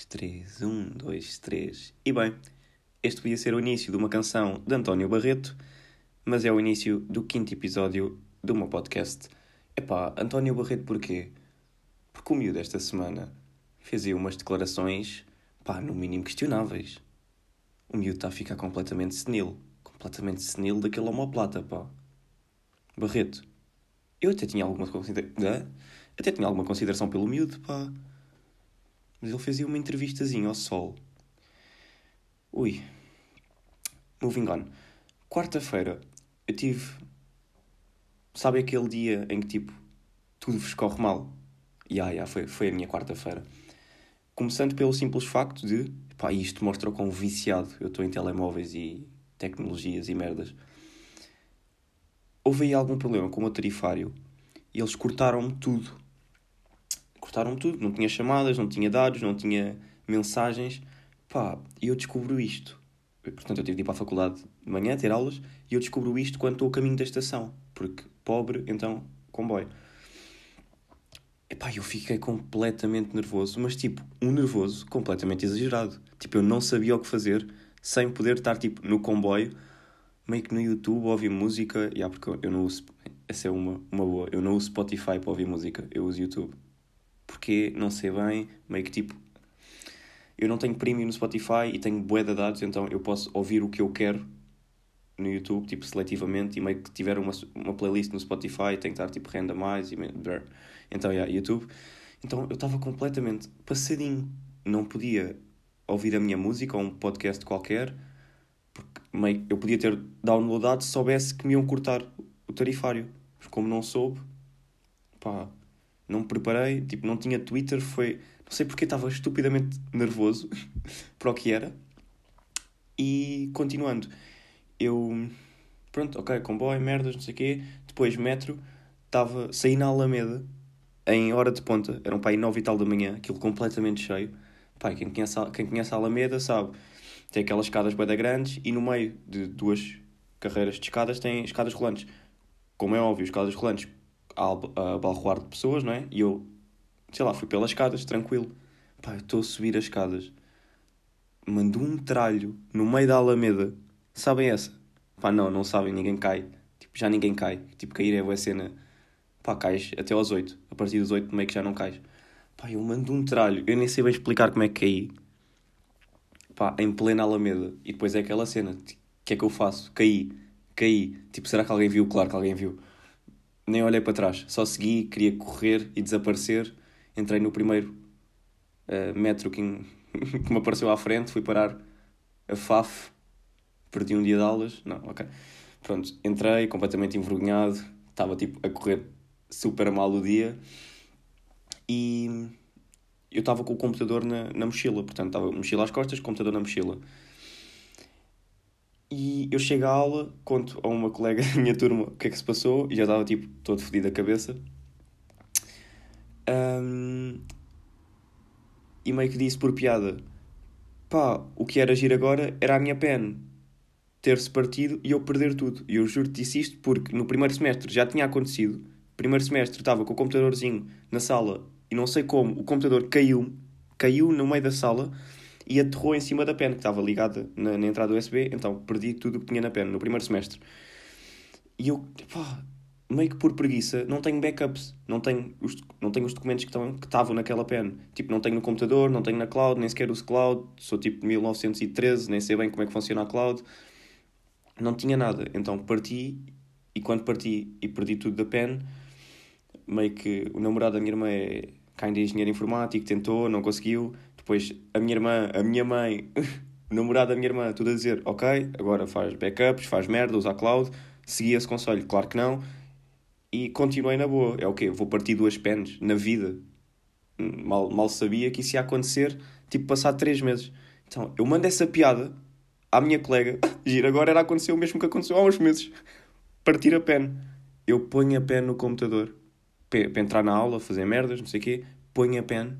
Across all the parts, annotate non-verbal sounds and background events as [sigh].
dois, três, um, dois, três. E bem, este podia ser o início de uma canção de António Barreto, mas é o início do quinto episódio do meu podcast. Epá, António Barreto porquê? Porque o miúdo desta semana fez aí umas declarações, pá, no mínimo questionáveis. O miúdo está a ficar completamente senil. Completamente senil daquele homoplata, pá. Barreto, eu até tinha alguma consideração... Até tinha alguma consideração pelo miúdo, pá. Mas ele fazia uma entrevistazinha ao sol. Ui. Moving on. Quarta-feira, eu tive. Sabe aquele dia em que, tipo, tudo vos corre mal? Ya, yeah, yeah, foi, foi a minha quarta-feira. Começando pelo simples facto de. Pá, isto mostra o quão viciado eu estou em telemóveis e tecnologias e merdas. Houve aí algum problema com o meu tarifário e eles cortaram-me tudo cortaram tudo, não tinha chamadas, não tinha dados, não tinha mensagens. Pá, e eu descubro isto. Portanto, eu tive de ir para a faculdade de manhã, ter aulas, e eu descubro isto quando estou a caminho da estação. Porque pobre, então, comboio. Epá, eu fiquei completamente nervoso, mas tipo, um nervoso completamente exagerado. Tipo, eu não sabia o que fazer sem poder estar tipo no comboio, meio que no YouTube, ouvir música. Yeah, porque eu não uso. Essa é uma, uma boa. Eu não uso Spotify para ouvir música, eu uso YouTube porque não sei bem, meio que tipo. Eu não tenho premium no Spotify e tenho bué de dados, então eu posso ouvir o que eu quero no YouTube, tipo, seletivamente, e meio que tiver uma, uma playlist no Spotify, tem que estar tipo randomize e então, yeah, YouTube. Então eu estava completamente passadinho, não podia ouvir a minha música ou um podcast qualquer, porque meio, eu podia ter downloadado se soubesse que me iam cortar o tarifário, mas como não soube, pá, não me preparei, tipo, não tinha Twitter, foi. Não sei porque estava estupidamente nervoso [laughs] para o que era. E continuando, eu. Pronto, ok, comboio, merdas, não sei o quê. Depois, metro, estava. Saí na Alameda, em hora de ponta, eram para aí nove e tal da manhã, aquilo completamente cheio. Pai, quem conhece, a, quem conhece a Alameda sabe, tem aquelas escadas bem grandes e no meio de duas carreiras de escadas tem escadas rolantes. Como é óbvio, escadas rolantes a, balroar de pessoas, não é? E eu, sei lá, fui pelas escadas, tranquilo. Pá, estou a subir as escadas. Mando um tralho no meio da Alameda. Sabem essa? Pá, não, não sabem, ninguém cai. Tipo, já ninguém cai. Tipo, cair é a cena. Pá, cais até aos 8. A partir dos 8 meio que já não cais. Pá, eu mando um tralho. Eu nem sei bem explicar como é que caí. Pá, em plena Alameda. E depois é aquela cena. O que é que eu faço? Caí. Caí. Tipo, será que alguém viu? Claro que alguém viu nem olhei para trás, só segui, queria correr e desaparecer. Entrei no primeiro uh, metro que, [laughs] que me apareceu à frente, fui parar a FAF, perdi um dia de aulas. Não, ok. Pronto, entrei completamente envergonhado, estava tipo a correr super mal o dia e eu estava com o computador na, na mochila, portanto estava mochila às costas, computador na mochila. E eu chego à aula, conto a uma colega [laughs] da minha turma o que é que se passou e já estava tipo todo fodido a cabeça. Um, e meio que disse por piada: pá, o que era agir agora era a minha pen ter-se partido e eu perder tudo. E eu juro-te disse isto porque no primeiro semestre já tinha acontecido. Primeiro semestre estava com o computadorzinho na sala e não sei como o computador caiu, caiu no meio da sala e aterrou em cima da pen, que estava ligada na, na entrada USB, então perdi tudo o que tinha na pen no primeiro semestre. E eu, pá, meio que por preguiça, não tenho backups, não tenho os, não tenho os documentos que, estão, que estavam naquela pen. Tipo, não tenho no computador, não tenho na cloud, nem sequer uso cloud, sou tipo 1913, nem sei bem como é que funciona a cloud. Não tinha nada, então parti, e quando parti e perdi tudo da pen, meio que o namorado da minha irmã é kind de engenheiro informático, tentou, não conseguiu, depois a minha irmã, a minha mãe, [laughs] o namorado da minha irmã, tudo a dizer: Ok, agora faz backups, faz merda, usa a cloud. Segui esse conselho, claro que não. E continuei na boa. É o okay, quê? Vou partir duas pens na vida. Mal, mal sabia que isso ia acontecer, tipo, passar três meses. Então, eu mando essa piada à minha colega. [laughs] Gira, agora era acontecer o mesmo que aconteceu há uns meses. Partir a pen. Eu ponho a pen no computador para entrar na aula, fazer merdas, não sei o quê. Ponho a pen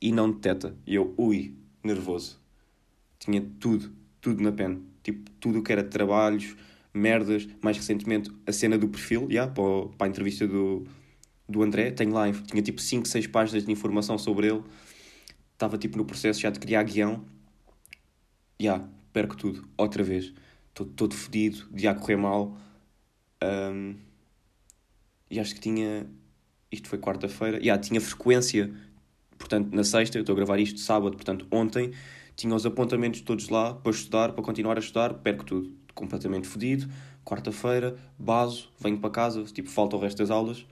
e não detecta. E eu, ui, nervoso. Tinha tudo, tudo na pen. Tipo, tudo o que era trabalhos, merdas. Mais recentemente, a cena do perfil, já, para, a entrevista do, do André. Tenho lá, tinha tipo 5, 6 páginas de informação sobre ele. estava tipo no processo já de criar guião. Já, perco tudo, outra vez. Estou todo fodido, dia a correr mal. Um, e acho que tinha. Isto foi quarta-feira. Yeah, tinha frequência. Portanto, na sexta, eu estou a gravar isto sábado, portanto, ontem, tinha os apontamentos todos lá para estudar, para continuar a estudar, perco tudo. Completamente fodido. Quarta-feira, baso, venho para casa, tipo, falta o resto das aulas.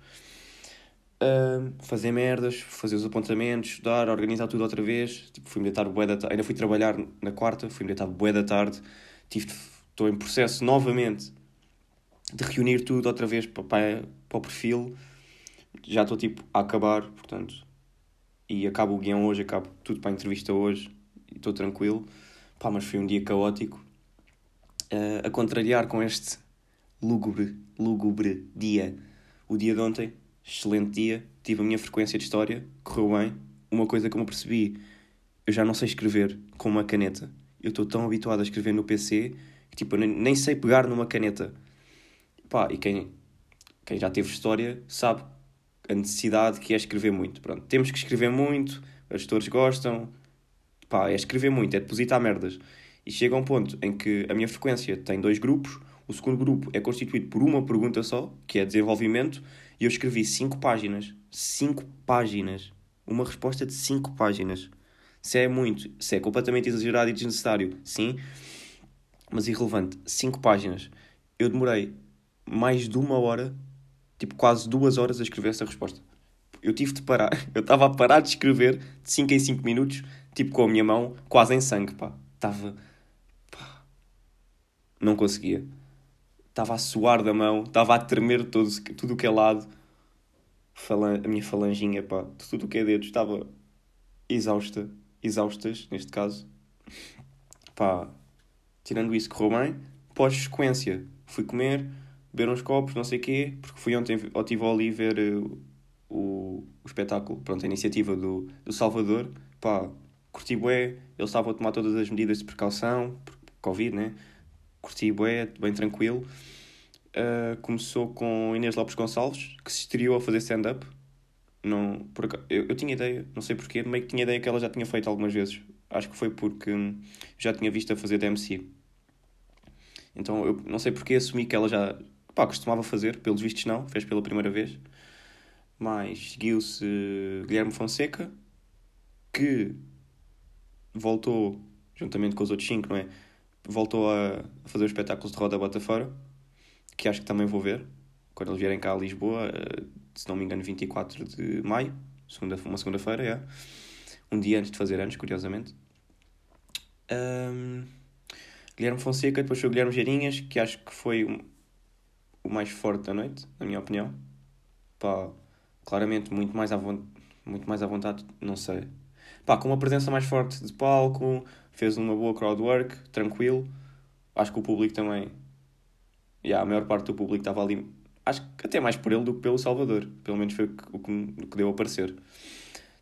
Uh, fazer merdas, fazer os apontamentos, estudar, organizar tudo outra vez. Tipo, fui-me deitar bué da tarde. Ainda fui trabalhar na quarta, fui-me deitar bué da tarde. Estou em processo novamente de reunir tudo outra vez para, para, para o perfil. Já estou tipo a acabar, portanto. E acabo o guião hoje, acabo tudo para a entrevista hoje. E estou tranquilo. Pá, mas foi um dia caótico. Uh, a contrariar com este lúgubre, lúgubre dia. O dia de ontem, excelente dia. Tive a minha frequência de história, correu bem. Uma coisa que eu me percebi, eu já não sei escrever com uma caneta. Eu estou tão habituado a escrever no PC que tipo, nem sei pegar numa caneta. Pá, e quem, quem já teve história sabe a necessidade que é escrever muito. Pronto, temos que escrever muito, os gestores gostam. Pá, é escrever muito, é depositar merdas. E chega a um ponto em que a minha frequência tem dois grupos. O segundo grupo é constituído por uma pergunta só, que é desenvolvimento, e eu escrevi cinco páginas. Cinco páginas. Uma resposta de cinco páginas. Se é muito, se é completamente exagerado e desnecessário, sim, mas irrelevante. Cinco páginas. Eu demorei mais de uma hora, tipo quase duas horas, a escrever essa resposta. Eu tive de parar. [laughs] Eu estava a parar de escrever de 5 em 5 minutos, tipo com a minha mão quase em sangue, pá. Estava. Não conseguia. Estava a suar da mão, estava a tremer todo, tudo o que é lado. Falan... A minha falanginha, pá, tudo o que é dedo, estava exausta. Exaustas, neste caso. Pá, tirando isso, correu bem. Pós-sequência, fui comer, beber uns copos, não sei o quê, porque fui ontem ao Tivoli ver uh, o, o espetáculo, pronto, a iniciativa do, do Salvador, pá, curti bué, eles estavam a tomar todas as medidas de precaução, Covid, né? Curti bué, bem tranquilo. Uh, começou com Inês Lopes Gonçalves, que se estreou a fazer stand-up. Não, por, eu, eu tinha ideia, não sei porquê, meio que tinha ideia que ela já tinha feito algumas vezes. Acho que foi porque hum, já tinha visto a fazer DMC. Então eu não sei porque assumi que ela já, Pá, costumava fazer, pelos vistos não, fez pela primeira vez. Mas seguiu-se Guilherme Fonseca, que voltou, juntamente com os outros cinco, não é? Voltou a fazer os espetáculos de roda bota fora, que acho que também vou ver, quando eles vierem cá a Lisboa, eh, se não me engano, 24 de maio, segunda, uma segunda-feira, é. Um dia antes de fazer anos, curiosamente. Um, Guilherme Fonseca, depois foi o Guilherme Geirinhas, que acho que foi o mais forte da noite, na minha opinião. Pá, claramente muito mais à, muito mais à vontade, não sei. Pá, com uma presença mais forte de palco, fez uma boa crowdwork, tranquilo. Acho que o público também. Yeah, a maior parte do público estava ali. Acho que até mais por ele do que pelo Salvador. Pelo menos foi o que, o que deu a parecer.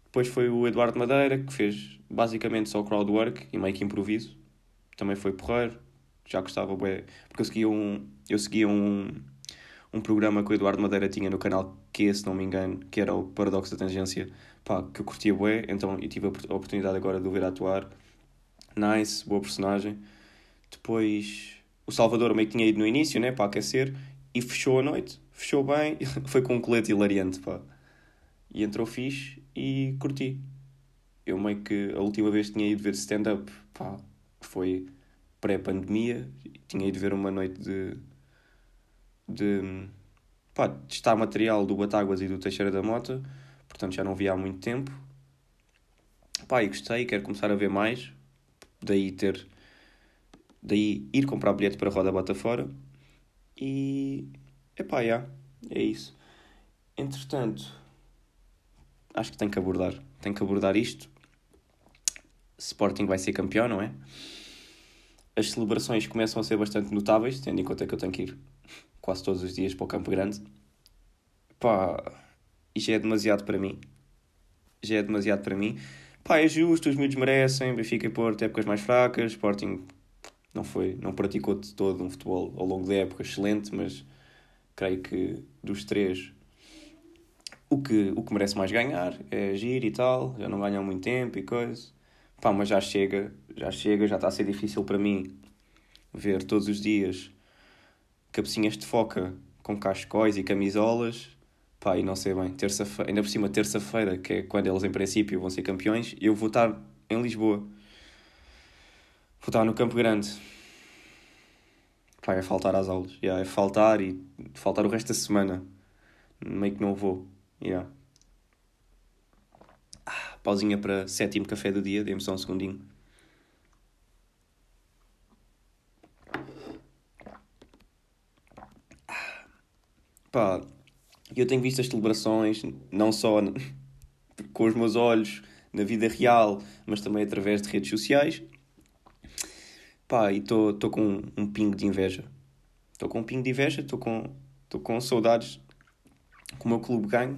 Depois foi o Eduardo Madeira, que fez basicamente só crowdwork e meio que improviso. Também foi porreiro. Já gostava, porque eu seguia um, eu seguia um, um programa que o Eduardo Madeira tinha no canal que, se não me engano, que era o Paradoxo da Tangência, pá, que eu curtia bué, então eu tive a oportunidade agora de o ver atuar. Nice, boa personagem. Depois, o Salvador meio que tinha ido no início, né, para aquecer, e fechou a noite. Fechou bem, [laughs] foi com um colete hilariante, pá. E entrou fixe e curti. Eu meio que a última vez que tinha ido ver stand-up, pá, foi pré-pandemia, tinha ido ver uma noite de de pá, testar material do Batáguas e do Teixeira da Mota, portanto já não vi há muito tempo. Pá, e gostei, quero começar a ver mais, daí ter, daí ir comprar bilhete para a Roda Bota Fora e, epá, já, é isso. Entretanto, acho que tenho que abordar, tenho que abordar isto. Sporting vai ser campeão, não é? As celebrações começam a ser bastante notáveis, tendo em conta que eu tenho que ir quase todos os dias para o Campo Grande. Pá, e já é demasiado para mim. Já é demasiado para mim. Pá, é justo, os miúdos merecem, Benfica e Porto, épocas mais fracas, Sporting não foi, não praticou de todo um futebol ao longo da época excelente, mas creio que dos três o que, o que merece mais ganhar é agir e tal, já não ganham muito tempo e coisa. Pá, mas já chega, já chega, já está a ser difícil para mim ver todos os dias cabecinhas de foca com cascóis e camisolas. Pá, e não sei bem, terça-feira, ainda por cima terça-feira, que é quando eles em princípio vão ser campeões, eu vou estar em Lisboa. Vou estar no Campo Grande. Pá, é faltar às aulas. Yeah, é faltar e faltar o resto da semana. Meio que não vou. Yeah. Ah, pausinha para sétimo café do dia, dê-me só um segundinho. Pá, eu tenho visto as celebrações, não só [laughs] com os meus olhos, na vida real, mas também através de redes sociais. Pá, e estou com um pingo de inveja. Estou com um pingo de inveja, estou com, com saudades que o meu clube ganhe,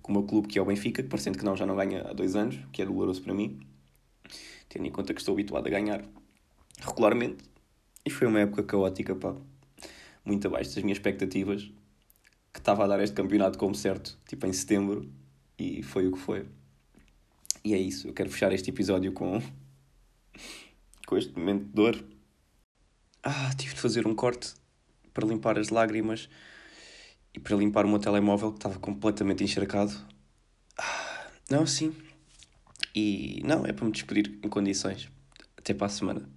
com o meu clube que é o Benfica, que parecendo que não, já não ganha há dois anos, que é doloroso para mim, tendo em conta que estou habituado a ganhar regularmente. E foi uma época caótica, pá, muito abaixo das minhas expectativas que estava a dar este campeonato como certo, tipo em setembro, e foi o que foi. E é isso, eu quero fechar este episódio com, [laughs] com este momento de dor. Ah, tive de fazer um corte para limpar as lágrimas e para limpar o meu telemóvel que estava completamente encharcado. Ah, não, sim. E não, é para me despedir em condições. Até para a semana.